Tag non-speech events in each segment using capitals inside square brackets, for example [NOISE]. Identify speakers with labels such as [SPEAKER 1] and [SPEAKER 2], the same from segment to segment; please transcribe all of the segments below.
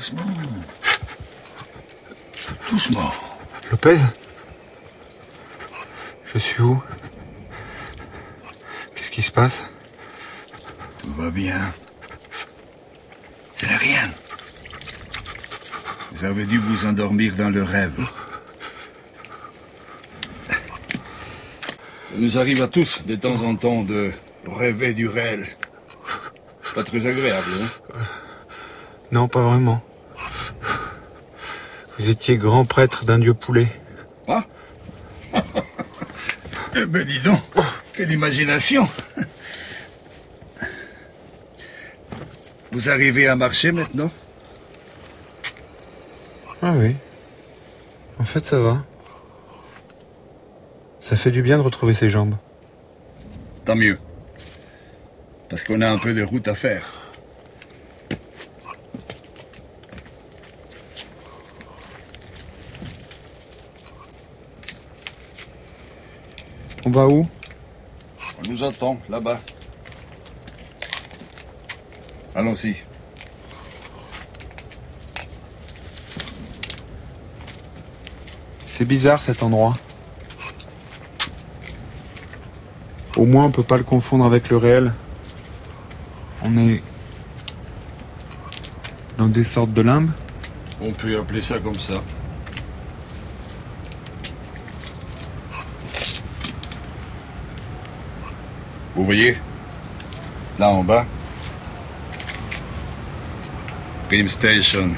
[SPEAKER 1] Doucement. Doucement.
[SPEAKER 2] Lopez Je suis où? Qu'est-ce qui se passe?
[SPEAKER 1] Tout va bien. Ce n'est rien. Vous avez dû vous endormir dans le rêve. Ça nous arrive à tous, de temps en temps, de rêver du réel. Pas très agréable, hein?
[SPEAKER 2] Non, pas vraiment. Vous étiez grand prêtre d'un dieu poulet.
[SPEAKER 1] Quoi Eh ben dis donc, quelle imagination Vous arrivez à marcher maintenant?
[SPEAKER 2] Ah oui. En fait, ça va. Ça fait du bien de retrouver ses jambes.
[SPEAKER 1] Tant mieux. Parce qu'on a un peu de route à faire.
[SPEAKER 2] On va où
[SPEAKER 1] On nous attend, là-bas. Allons-y.
[SPEAKER 2] C'est bizarre cet endroit. Au moins on peut pas le confondre avec le réel. On est dans des sortes de limbes.
[SPEAKER 1] On peut appeler ça comme ça. Vous voyez? Là en bas Dream Station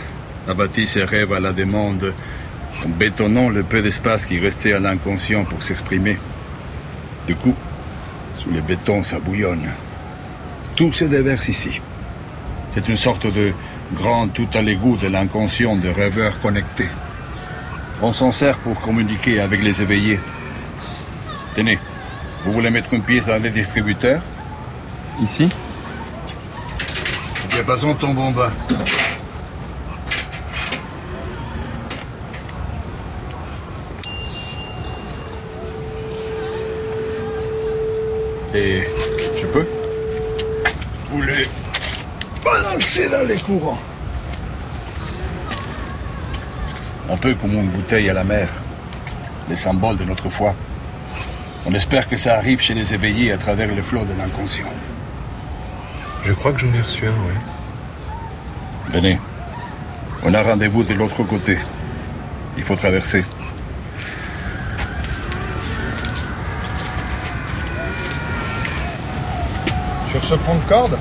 [SPEAKER 1] a bâti ses rêves à la demande en bétonnant le peu d'espace qui restait à l'inconscient pour s'exprimer. Du coup, sous les bétons, ça bouillonne. Tout se déverse ici. C'est une sorte de grand tout à l'égout de l'inconscient de rêveurs connectés. On s'en sert pour communiquer avec les éveillés. Tenez, vous voulez mettre une pièce dans les distributeurs
[SPEAKER 2] Ici
[SPEAKER 1] Eh bien, passons ton en bas. Et je peux Vous les balancer dans les courants. Un peu comme une bouteille à la mer. Les symboles de notre foi. On espère que ça arrive chez les éveillés à travers le flot de l'inconscient.
[SPEAKER 2] Je crois que j'en ai reçu un, oui.
[SPEAKER 1] Venez. On a rendez-vous de l'autre côté. Il faut traverser.
[SPEAKER 2] Sur ce pont de corde?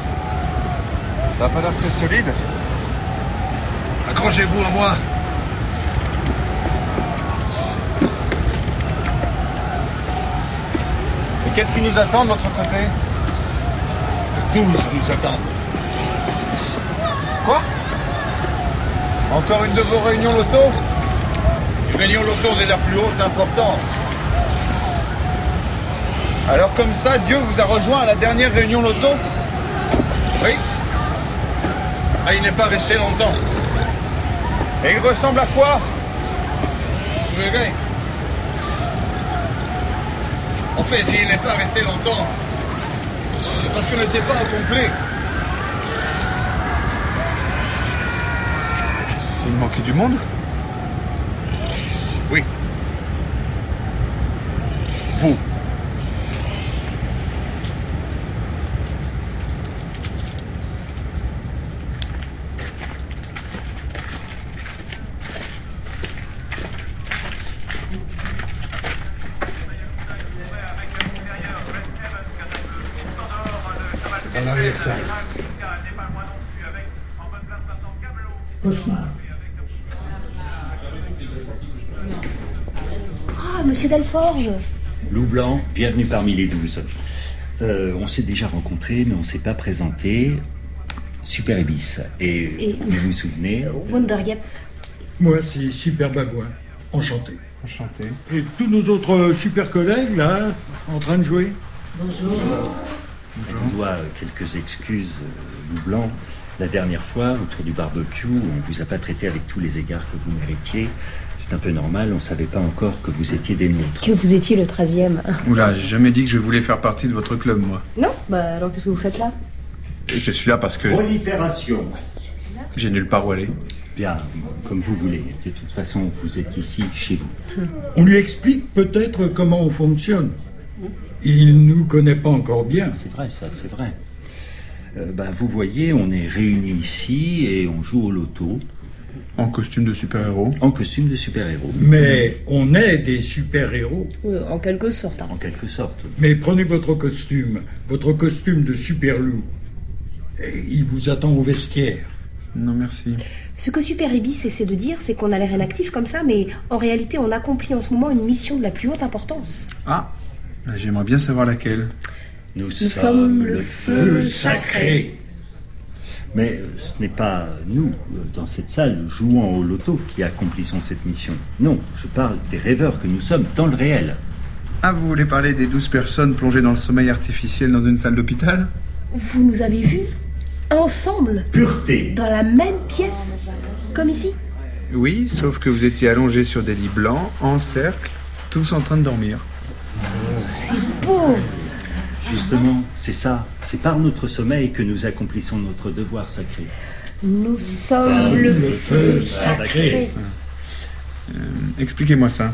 [SPEAKER 2] Ça a pas l'air très solide.
[SPEAKER 1] Accrochez-vous à moi.
[SPEAKER 2] Et qu'est-ce qui nous attend de l'autre côté
[SPEAKER 1] 12 nous attendent.
[SPEAKER 2] Quoi Encore une de vos réunions loto
[SPEAKER 1] Une réunion loto de la plus haute importance.
[SPEAKER 2] Alors comme ça, Dieu vous a rejoint à la dernière réunion loto
[SPEAKER 1] Oui. Ah, il n'est pas resté longtemps.
[SPEAKER 2] Et il ressemble à quoi?
[SPEAKER 1] Vous verrez. En fait, s'il n'est pas resté longtemps, parce qu'on n'était pas au complet.
[SPEAKER 2] Il manquait du monde?
[SPEAKER 1] Oui. Vous.
[SPEAKER 2] C'est dans l'arrière-salle.
[SPEAKER 3] Cauchemar.
[SPEAKER 4] Delforge
[SPEAKER 3] Loup Blanc, bienvenue parmi les douze. Euh, on s'est déjà rencontrés, mais on ne s'est pas présenté. Super Ibis. Et,
[SPEAKER 4] Et-
[SPEAKER 3] vous vous souvenez
[SPEAKER 4] Wondergap.
[SPEAKER 5] Moi, c'est Super Babouin. Enchanté.
[SPEAKER 2] Enchanté.
[SPEAKER 5] Et tous nos autres euh, super collègues, là, en train de jouer.
[SPEAKER 3] Je vous dois euh, quelques excuses, euh, Loup Blanc. La dernière fois, autour du barbecue, on vous a pas traité avec tous les égards que vous méritiez. C'est un peu normal, on ne savait pas encore que vous étiez des nôtres.
[SPEAKER 4] Que vous étiez le 13e.
[SPEAKER 2] Oula, j'ai jamais dit que je voulais faire partie de votre club, moi.
[SPEAKER 4] Non Bah alors qu'est-ce que vous faites là?
[SPEAKER 2] Je suis là parce que
[SPEAKER 3] Prolifération.
[SPEAKER 2] j'ai nulle part où aller.
[SPEAKER 3] Bien, comme vous voulez. De toute façon, vous êtes ici, chez vous. [LAUGHS]
[SPEAKER 5] On lui explique peut-être comment on fonctionne. Il nous connaît pas encore bien.
[SPEAKER 3] C'est vrai, ça, c'est vrai. Euh, bah, vous voyez, on est réunis ici et on joue au loto
[SPEAKER 2] En costume de super-héros.
[SPEAKER 3] en costume de super-héros.
[SPEAKER 5] Mais on est des super-héros.
[SPEAKER 4] Oui, en quelque sorte. hein.
[SPEAKER 3] En quelque sorte.
[SPEAKER 5] Mais prenez votre costume, votre costume de super-loup. Et il vous attend au vestiaire.
[SPEAKER 2] Non, merci.
[SPEAKER 4] Ce que Super Ibis essaie de dire, c'est qu'on a l'air inactif comme ça, mais en réalité, on accomplit en ce moment une mission de la plus haute importance.
[SPEAKER 2] Ah, bah, j'aimerais bien savoir laquelle.
[SPEAKER 3] Nous,
[SPEAKER 4] Nous sommes le feu sacré.
[SPEAKER 3] Mais euh, ce n'est pas nous, euh, dans cette salle, jouant au loto, qui accomplissons cette mission. Non, je parle des rêveurs que nous sommes dans le réel.
[SPEAKER 2] Ah, vous voulez parler des douze personnes plongées dans le sommeil artificiel dans une salle d'hôpital?
[SPEAKER 4] Vous nous avez vus ensemble,
[SPEAKER 3] Pureté
[SPEAKER 4] dans la même pièce, comme ici?
[SPEAKER 2] Oui, sauf que vous étiez allongés sur des lits blancs, en cercle, tous en train de dormir.
[SPEAKER 4] C'est beau.
[SPEAKER 3] Justement, c'est ça. C'est par notre sommeil que nous accomplissons notre devoir sacré.
[SPEAKER 4] Nous sommes le feu
[SPEAKER 3] sacré.
[SPEAKER 2] Euh, Expliquez-moi ça.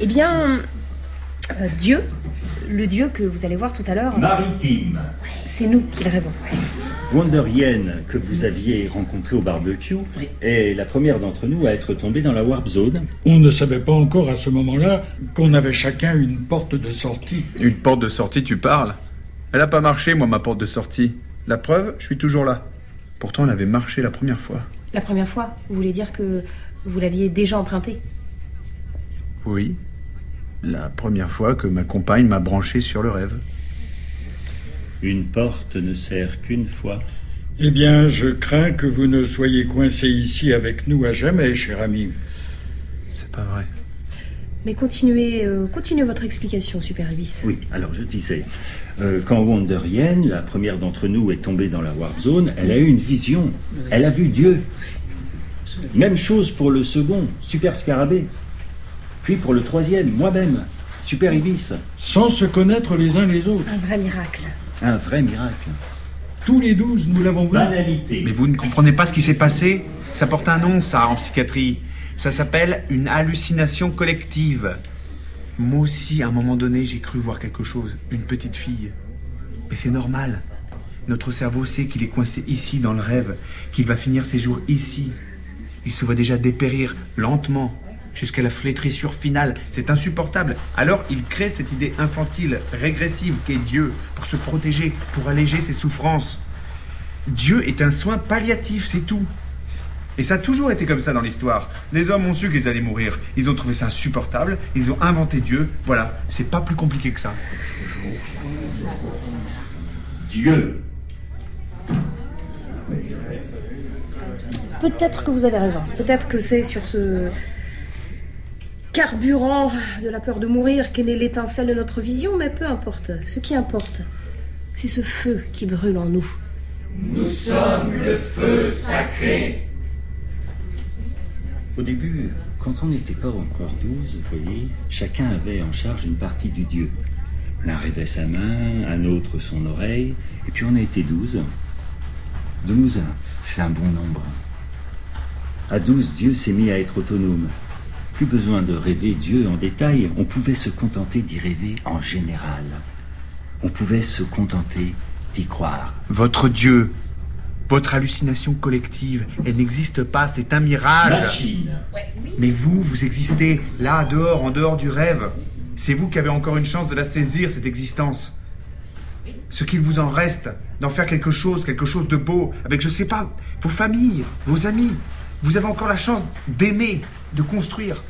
[SPEAKER 4] Eh bien, euh, Dieu, le Dieu que vous allez voir tout à l'heure,
[SPEAKER 3] Maritime.
[SPEAKER 4] c'est nous qui le rêvons.
[SPEAKER 3] Wonder Yen, que vous aviez rencontré au barbecue, est la première d'entre nous à être tombée dans la Warp Zone.
[SPEAKER 5] On ne savait pas encore à ce moment-là qu'on avait chacun une porte de sortie.
[SPEAKER 2] Une porte de sortie, tu parles? Elle a pas marché, moi, ma porte de sortie. La preuve, je suis toujours là. Pourtant, elle avait marché la première fois.
[SPEAKER 4] La première fois, vous voulez dire que vous l'aviez déjà emprunté
[SPEAKER 2] Oui. La première fois que ma compagne m'a branché sur le rêve.
[SPEAKER 3] Une porte ne sert qu'une fois.
[SPEAKER 5] Eh bien, je crains que vous ne soyez coincé ici avec nous à jamais, cher ami.
[SPEAKER 2] C'est pas vrai.
[SPEAKER 4] Mais continuez, euh, continuez votre explication, Super Ibis.
[SPEAKER 3] Oui, alors je disais, euh, quand Wonder Yen, la première d'entre nous, est tombée dans la Warp Zone, elle a eu une vision. Elle a vu Dieu. Même chose pour le second, Super Scarabée. Puis pour le troisième, moi-même, Super Ibis.
[SPEAKER 5] Sans se connaître les uns les autres.
[SPEAKER 4] Un vrai miracle.
[SPEAKER 3] Un vrai miracle.
[SPEAKER 5] Tous les douze, nous l'avons vu.
[SPEAKER 3] Banalité.
[SPEAKER 2] Mais vous ne comprenez pas ce qui s'est passé? Ça porte un nom, ça, en psychiatrie. Ça s'appelle une hallucination collective. Moi aussi, à un moment donné, j'ai cru voir quelque chose. Une petite fille. Mais c'est normal. Notre cerveau sait qu'il est coincé ici, dans le rêve, qu'il va finir ses jours ici. Il se voit déjà dépérir lentement, jusqu'à la flétrissure finale. C'est insupportable. Alors il crée cette idée infantile, régressive qu'est Dieu, pour se protéger, pour alléger ses souffrances. Dieu est un soin palliatif, c'est tout. Et ça a toujours été comme ça dans l'histoire. Les hommes ont su qu'ils allaient mourir. Ils ont trouvé ça insupportable. Ils ont inventé Dieu. Voilà, c'est pas plus compliqué que ça.
[SPEAKER 3] Dieu.
[SPEAKER 4] Peut-être que vous avez raison. Peut-être que c'est sur ce carburant de la peur de mourir qu'est née l'étincelle de notre vision, mais peu importe. Ce qui importe, c'est ce feu qui brûle en nous.
[SPEAKER 3] Au début, quand on n'était pas encore douze, vous voyez, chacun avait en charge une partie du Dieu. L'un rêvait sa main, un autre son oreille, et puis on a été douze. Douze, c'est un bon nombre. À douze, Dieu s'est mis à être autonome. Plus besoin de rêver Dieu en détail, on pouvait se contenter d'y rêver en général. On pouvait se contenter d'y croire.
[SPEAKER 2] Votre Dieu, votre hallucination collective, elle n'existe pas, c'est un mirage.
[SPEAKER 3] Machine.
[SPEAKER 2] Mais vous, vous existez là, dehors, en dehors du rêve. C'est vous qui avez encore une chance de la saisir, cette existence. Ce qu'il vous en reste, d'en faire quelque chose, quelque chose de beau, avec, je sais pas, vos familles, vos amis. Vous avez encore la chance d'aimer, de construire.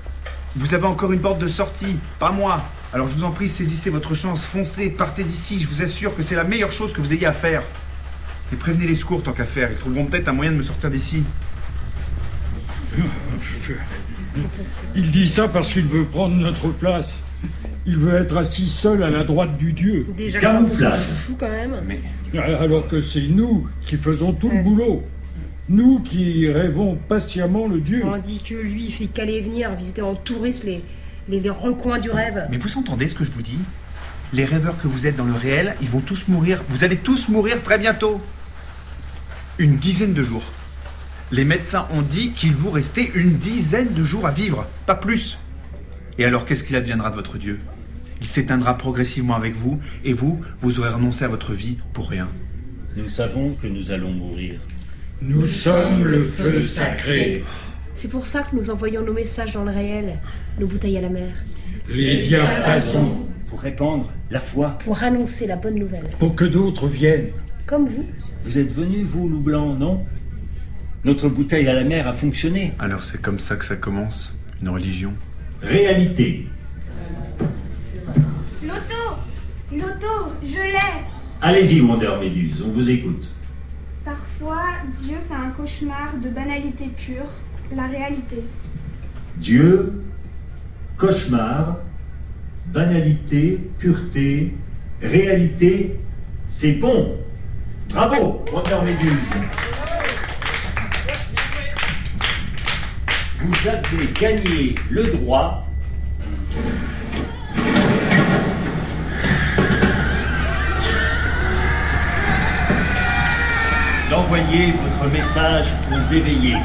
[SPEAKER 2] Vous avez encore une porte de sortie, pas moi. Alors je vous en prie, saisissez votre chance, foncez, partez d'ici. Je vous assure que c'est la meilleure chose que vous ayez à faire. Et prévenez les secours tant qu'à faire. Ils trouveront peut-être un moyen de me sortir d'ici.
[SPEAKER 5] Il dit ça parce qu'il veut prendre notre place. Il veut être assis seul à la droite du Dieu.
[SPEAKER 4] Déjà
[SPEAKER 3] Camouflage.
[SPEAKER 4] chouchou quand même.
[SPEAKER 5] Alors que c'est nous qui faisons tout le boulot. Nous qui rêvons patiemment le Dieu.
[SPEAKER 4] Tandis que lui, il fait qu'aller et venir, visiter en touriste les, les, les recoins du rêve.
[SPEAKER 2] Mais vous entendez ce que je vous dis? Les rêveurs que vous êtes dans le réel, ils vont tous mourir. Vous allez tous mourir très bientôt. Une dizaine de jours. Les médecins ont dit qu'il vous restait une dizaine de jours à vivre, pas plus. Et alors qu'est-ce qu'il adviendra de votre Dieu? Il s'éteindra progressivement avec vous, et vous, vous aurez renoncé à votre vie pour rien.
[SPEAKER 3] Nous savons que nous allons mourir.
[SPEAKER 5] Nous sommes le feu sacré.
[SPEAKER 4] C'est pour ça que nous envoyons nos messages dans le réel, nos bouteilles à la mer,
[SPEAKER 5] Les diapasons.
[SPEAKER 3] Pour répandre la foi.
[SPEAKER 4] pour annoncer la bonne nouvelle.
[SPEAKER 5] Pour que d'autres viennent.
[SPEAKER 4] Comme vous.
[SPEAKER 3] Vous êtes venu, vous, loup blanc, non? Notre bouteille à la mer a fonctionné.
[SPEAKER 2] Alors c'est comme ça que ça commence, une religion.
[SPEAKER 3] Réalité.
[SPEAKER 6] Loto Loto, je l'ai
[SPEAKER 3] Allez-y, Wonder Méduse, on vous écoute.
[SPEAKER 6] Parfois, Dieu fait un cauchemar de banalité pure, la réalité.
[SPEAKER 3] Dieu, cauchemar, banalité, pureté, réalité, c'est bon. Bravo, Wonder Méduse. Vous avez gagné le droit d'envoyer votre message aux éveillés.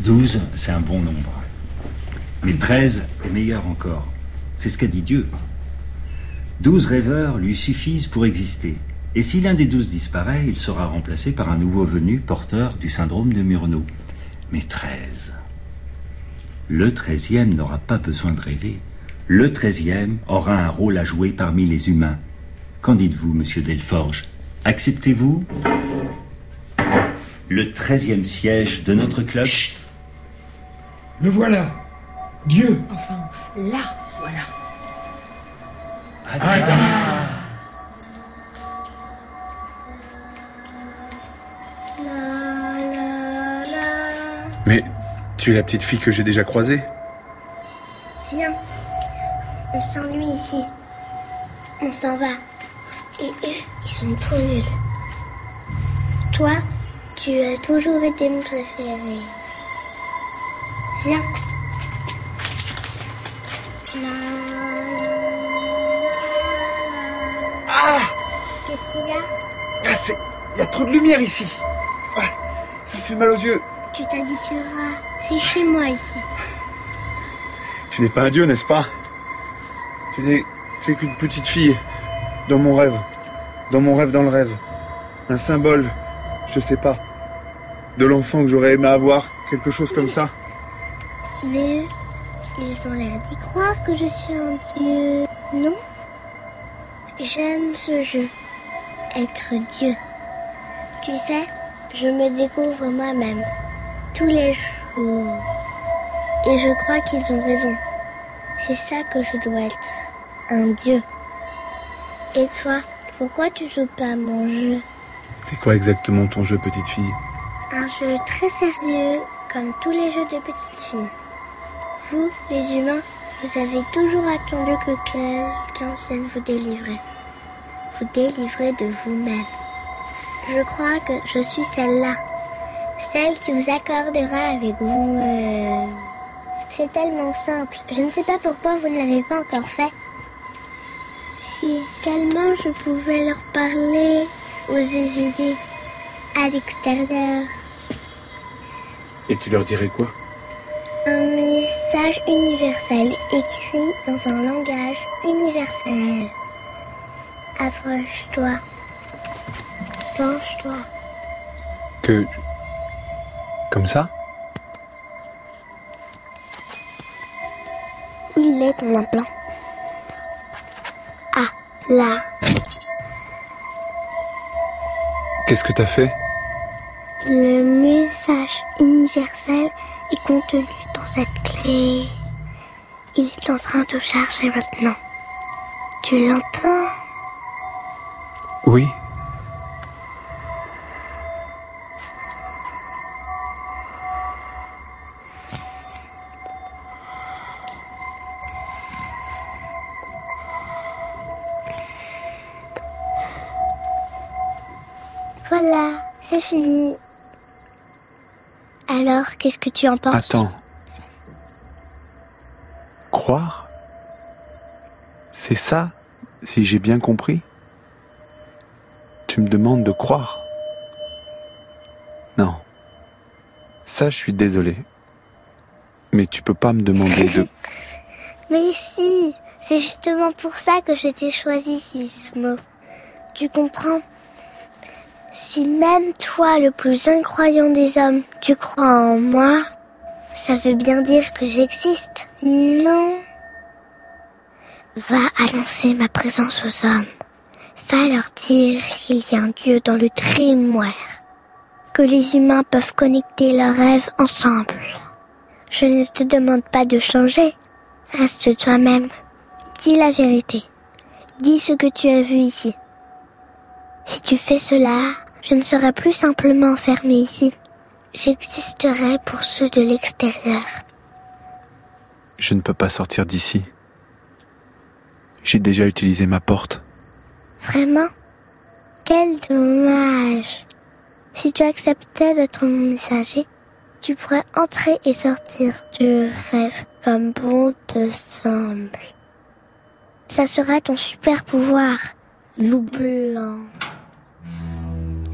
[SPEAKER 3] Douze, c'est un bon nombre. Mais treize est meilleur encore. C'est ce qu'a dit Dieu. Douze rêveurs lui suffisent pour exister. Et si l'un des douze disparaît, il sera remplacé par un nouveau venu porteur du syndrome de Murnau. Mais treize. Le treizième n'aura pas besoin de rêver. Le treizième aura un rôle à jouer parmi les humains. Qu'en dites-vous, monsieur Delforge? Acceptez-vous? Le treizième siège de notre club?
[SPEAKER 5] Le voilà. Dieu.
[SPEAKER 4] Enfin, là, voilà.
[SPEAKER 2] Mais tu es la petite fille que j'ai déjà croisée
[SPEAKER 7] Viens. On s'ennuie ici. On s'en va. Et eux, ils sont trop nuls. Toi, tu as toujours été mon préféré. Viens.
[SPEAKER 2] Il y a trop de lumière ici Ouais, Ça me fait mal aux yeux
[SPEAKER 7] Tu t'habitueras. C'est chez moi ici.
[SPEAKER 1] Tu n'es pas un dieu, n'est-ce pas? Tu n'es qu'une petite fille. Dans mon rêve. Dans mon rêve dans le rêve. Un symbole, je sais pas. De l'enfant que j'aurais aimé avoir, quelque chose comme ça.
[SPEAKER 7] Mais eux, ils ont l'air d'y croire que je suis un dieu. Non? J'aime ce jeu. Être dieu. Tu sais, je me découvre moi-même. Tous les jours. Et je crois qu'ils ont raison. C'est ça que je dois être. Un dieu. Et toi, pourquoi tu joues pas à mon jeu?
[SPEAKER 1] C'est quoi exactement ton jeu, petite fille?
[SPEAKER 7] Un jeu très sérieux, comme tous les jeux de petites filles. Vous, les humains, vous avez toujours attendu que quelqu'un vienne vous délivrer. Vous délivrer de vous-même. Je crois que je suis celle-là. Celle qui vous accordera avec vous. euh, C'est tellement simple. Je ne sais pas pourquoi vous ne l'avez pas encore fait. Si seulement je pouvais leur parler, aux aider à l'extérieur.
[SPEAKER 2] Et tu leur dirais quoi?
[SPEAKER 7] Un message universel écrit dans un langage universel. Approche-toi. Penche-toi.
[SPEAKER 2] Que... Comme ça
[SPEAKER 7] Où il est ton implant Ah, là.
[SPEAKER 2] Qu'est-ce que t'as fait
[SPEAKER 7] Le message universel est contenu dans cette clé. Il est en train de charger maintenant. Tu l'entends?
[SPEAKER 2] Oui.
[SPEAKER 7] Tu en penses
[SPEAKER 2] Attends. Croire C'est ça, si j'ai bien compris Tu me demandes de croire Non. Ça, je suis désolé. Mais tu peux pas me demander de... [LAUGHS]
[SPEAKER 7] Mais si, c'est justement pour ça que je t'ai choisi, Sismo. Tu comprends? Si même toi, le plus incroyant des hommes, tu crois en moi, ça veut bien dire que j'existe, non Va annoncer ma présence aux hommes. Va leur dire qu'il y a un Dieu dans le Dreamware. Que les humains peuvent connecter leurs rêves ensemble. Je ne te demande pas de changer. Reste toi-même. Dis la vérité. Dis ce que tu as vu ici. Si tu fais cela, je ne serai plus simplement enfermé ici. J'existerai pour ceux de l'extérieur.
[SPEAKER 2] Je ne peux pas sortir d'ici. J'ai déjà utilisé ma porte.
[SPEAKER 7] Vraiment? Quel dommage. Si tu acceptais d'être mon messager, tu pourrais entrer et sortir du rêve comme bon te semble. Ça sera ton super pouvoir, loup blanc.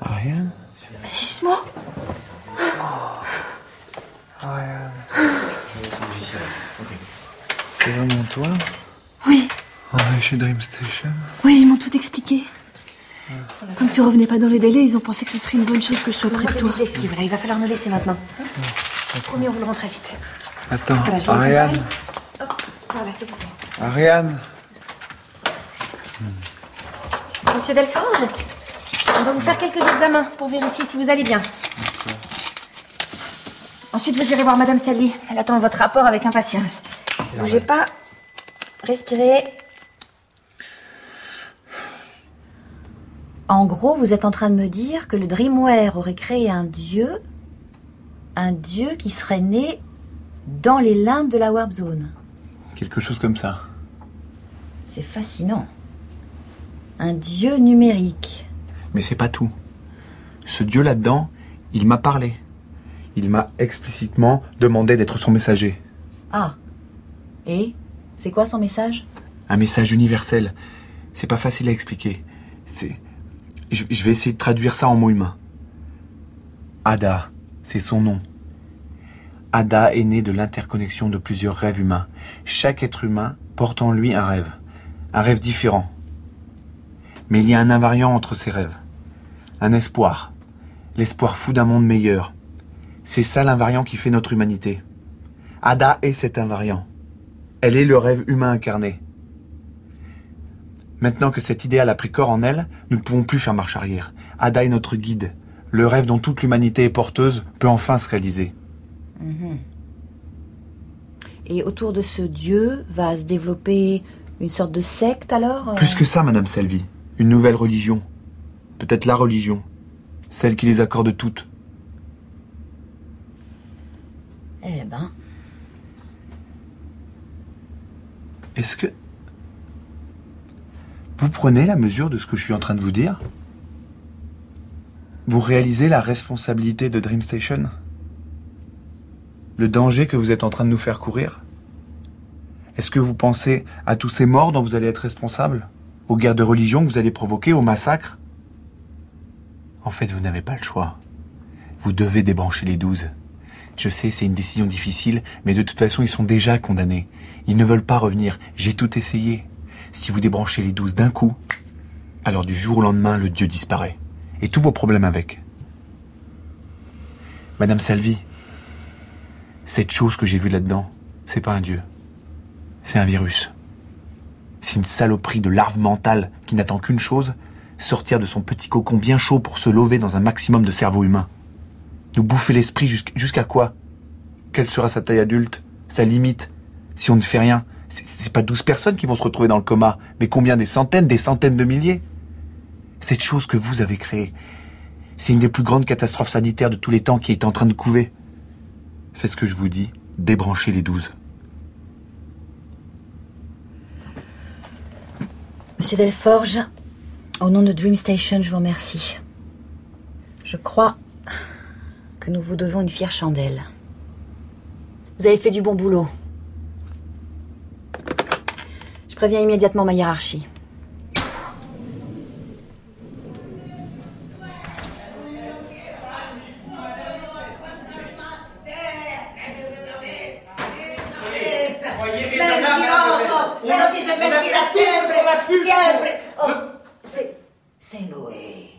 [SPEAKER 2] Ariane?
[SPEAKER 8] Sismo
[SPEAKER 2] Ariane. C'est vraiment toi?
[SPEAKER 8] Oui,
[SPEAKER 2] On est chez Dream Station?
[SPEAKER 8] Oui, ils m'ont tout expliqué. Comme tu revenais pas dans les délais, ils ont pensé que ce serait une bonne chose que je sois près de toi.
[SPEAKER 4] il va falloir nous laisser maintenant. Promis, on vous le rend très vite.
[SPEAKER 2] Attends,
[SPEAKER 4] Voilà,
[SPEAKER 2] Ariane
[SPEAKER 4] Voilà, c'est bon.
[SPEAKER 2] Ariane
[SPEAKER 4] Monsieur Delforge, on va vous faire quelques examens pour vérifier si vous allez bien. Ensuite, vous irez voir Madame Sally. Elle attend votre rapport avec impatience. Bougez pas. Respirez. En gros, vous êtes en train de me dire que le Dreamware aurait créé un dieu, un dieu qui serait né dans les limbes de la Warp Zone.
[SPEAKER 2] Quelque chose comme ça.
[SPEAKER 4] C'est fascinant. Un dieu numérique.
[SPEAKER 2] Mais c'est pas tout. Ce dieu là-dedans, il m'a parlé. Il m'a explicitement demandé d'être son messager.
[SPEAKER 4] Ah. Et C'est quoi son message?
[SPEAKER 2] Un message universel. C'est pas facile à expliquer. C'est. Je, vais essayer de traduire ça en mots humains. Ada, c'est son nom. Ada est né de l'interconnexion de plusieurs rêves humains. Chaque être humain porte en lui un rêve. Un rêve différent. Mais il y a un invariant entre ces rêves. Un espoir. L'espoir fou d'un monde meilleur. C'est ça l'invariant qui fait notre humanité. Ada est cet invariant. Elle est le rêve humain incarné. Maintenant que cet idéal a pris corps en elle, nous ne pouvons plus faire marche arrière. Ada est notre guide. Le rêve dont toute l'humanité est porteuse peut enfin se réaliser.
[SPEAKER 4] Mhm. Et autour de ce dieu va se développer une sorte de secte alors euh?
[SPEAKER 2] Plus que ça, Madame Selvi. Une nouvelle religion. Peut-être la religion. Celle qui les accorde toutes.
[SPEAKER 4] Eh ben,
[SPEAKER 2] Est-ce que... Vous prenez la mesure de ce que je suis en train de vous dire? Vous réalisez la responsabilité de Dream Station? Le danger que vous êtes en train de nous faire courir? Est-ce que vous pensez à tous ces morts dont vous allez être responsable? Aux guerres de religion que vous allez provoquer, aux massacres En fait, vous n'avez pas le choix. Vous devez débrancher les douze. Je sais, c'est une décision difficile, mais de toute façon, ils sont déjà condamnés. Ils ne veulent pas revenir. J'ai tout essayé. Si vous débranchez les douze d'un coup, alors du jour au lendemain, le Dieu disparaît. Et tous vos problèmes avec. Madame Salvi, cette chose que j'ai vue là-dedans, c'est pas un Dieu. C'est un virus. C'est une saloperie de larve mentale qui n'attend qu'une chose, sortir de son petit cocon bien chaud pour se lever dans un maximum de cerveau humain. Nous bouffer l'esprit jusqu'à quoi? Quelle sera sa taille adulte? Sa limite? Si on ne fait rien C'est pas douze personnes qui vont se retrouver dans le coma, mais combien Des centaines, des centaines de milliers? Cette chose que vous avez créée, c'est une des plus grandes catastrophes sanitaires de tous les temps qui est en train de couver. Faites ce que je vous dis, débranchez les douze.
[SPEAKER 4] Monsieur Delforge, au nom de Dream Station, je vous remercie. Je crois que nous vous devons une fière chandelle. Vous avez fait du bon boulot. Je préviens immédiatement ma hiérarchie.
[SPEAKER 9] C'est Noé.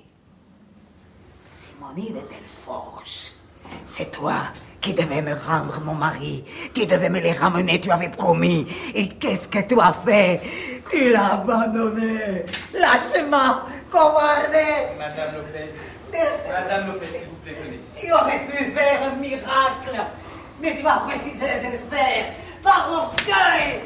[SPEAKER 9] C'est mon île Forge. C'est toi qui devais mon mari. Tu devais me les ramener, tu avais promis. Et qu'est-ce que tu as fait? Tu l'as abandonné. Lâche-moi, covarde.
[SPEAKER 2] Madame Lopez. Madame Lopez, s'il vous plaît, venez.
[SPEAKER 9] Tu aurais pu faire un miracle, mais tu as refusé de le faire par orgueil.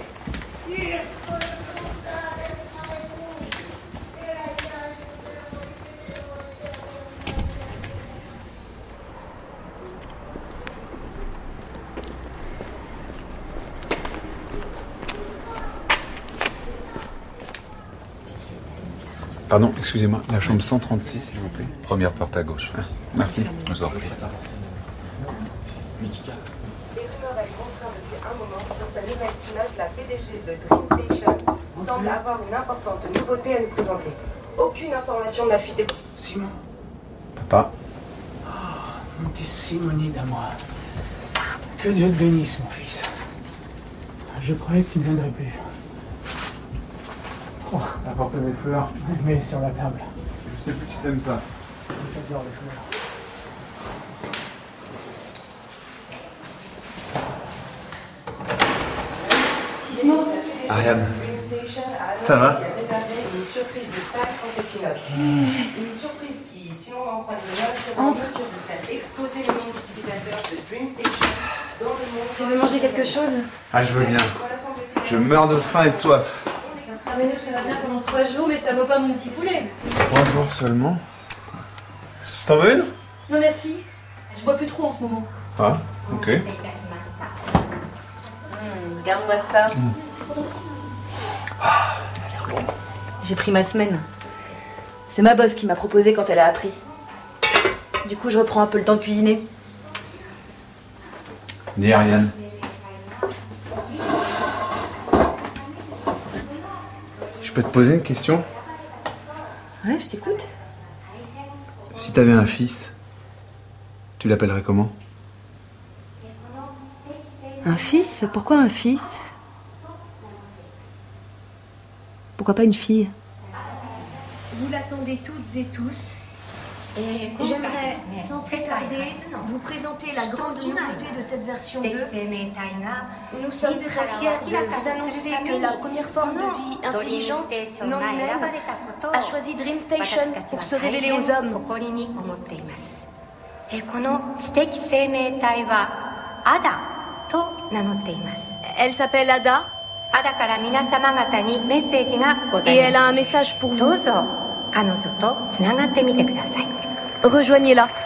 [SPEAKER 2] Pardon, excusez-moi, la chambre 136, s'il vous plaît.
[SPEAKER 10] Première porte à gauche.
[SPEAKER 2] Ah, merci.
[SPEAKER 10] Je vous en prie.
[SPEAKER 11] la PDG de Dream Station semble avoir une importante nouveauté à nous présenter. Aucune information n'a fuité.
[SPEAKER 12] Simon.
[SPEAKER 2] Papa.
[SPEAKER 12] Oh, mon petit Simonide à moi. Que Dieu te bénisse, mon fils. Je croyais que tu ne viendrais plus. Oh, apporte des fleurs, [LAUGHS] mets sur la table.
[SPEAKER 2] Je sais plus si t'aimes ça.
[SPEAKER 12] J'adore les fleurs.
[SPEAKER 8] Sismo
[SPEAKER 2] Ariane. Ça va
[SPEAKER 11] Une surprise de Pâques Equinox. Une surprise qui, si on en croit le sera en mesure de faire exploser le nombre d'utilisateurs de Dream Station dans le monde.
[SPEAKER 8] Tu veux manger quelque chose?
[SPEAKER 2] Ah, je veux bien. Je meurs de faim et de soif.
[SPEAKER 8] Mais ça va bien pendant trois jours, mais ça vaut pas mon petit poulet.
[SPEAKER 2] Trois jours seulement T'en veux une?
[SPEAKER 8] Non merci. Je bois plus trop en ce moment.
[SPEAKER 2] Ah, ok.
[SPEAKER 8] Mmh, Regarde-moi ça.
[SPEAKER 2] Ah, ça a l'air bon.
[SPEAKER 8] J'ai pris ma semaine. C'est ma boss qui m'a proposé quand elle a appris. Du coup, je reprends un peu le temps de cuisiner.
[SPEAKER 2] Dis Ariane. Peux te poser une question
[SPEAKER 8] Ouais, je t'écoute.
[SPEAKER 2] Si t'avais un fils, tu l'appellerais comment?
[SPEAKER 8] Un fils? Pourquoi un fils? Pourquoi pas une fille?
[SPEAKER 13] Vous l'attendez toutes et tous. J'aimerais, sans plus tarder, vous présenter la grande nouveauté de cette version 2. Nous sommes très fiers de vous annoncer que la première forme de vie intelligente, non humaine, a choisi Dream Station pour se révéler aux hommes.
[SPEAKER 14] えこの知的生命体はアダと名乗っています
[SPEAKER 13] Elle s'appelle Ada
[SPEAKER 14] アダから皆様方にメッセージがござ
[SPEAKER 13] et
[SPEAKER 14] い
[SPEAKER 13] elle a
[SPEAKER 14] ま
[SPEAKER 13] un message pour
[SPEAKER 14] すど
[SPEAKER 13] vous.
[SPEAKER 14] うぞ彼女とつながってみてください
[SPEAKER 13] Rejoignez-la.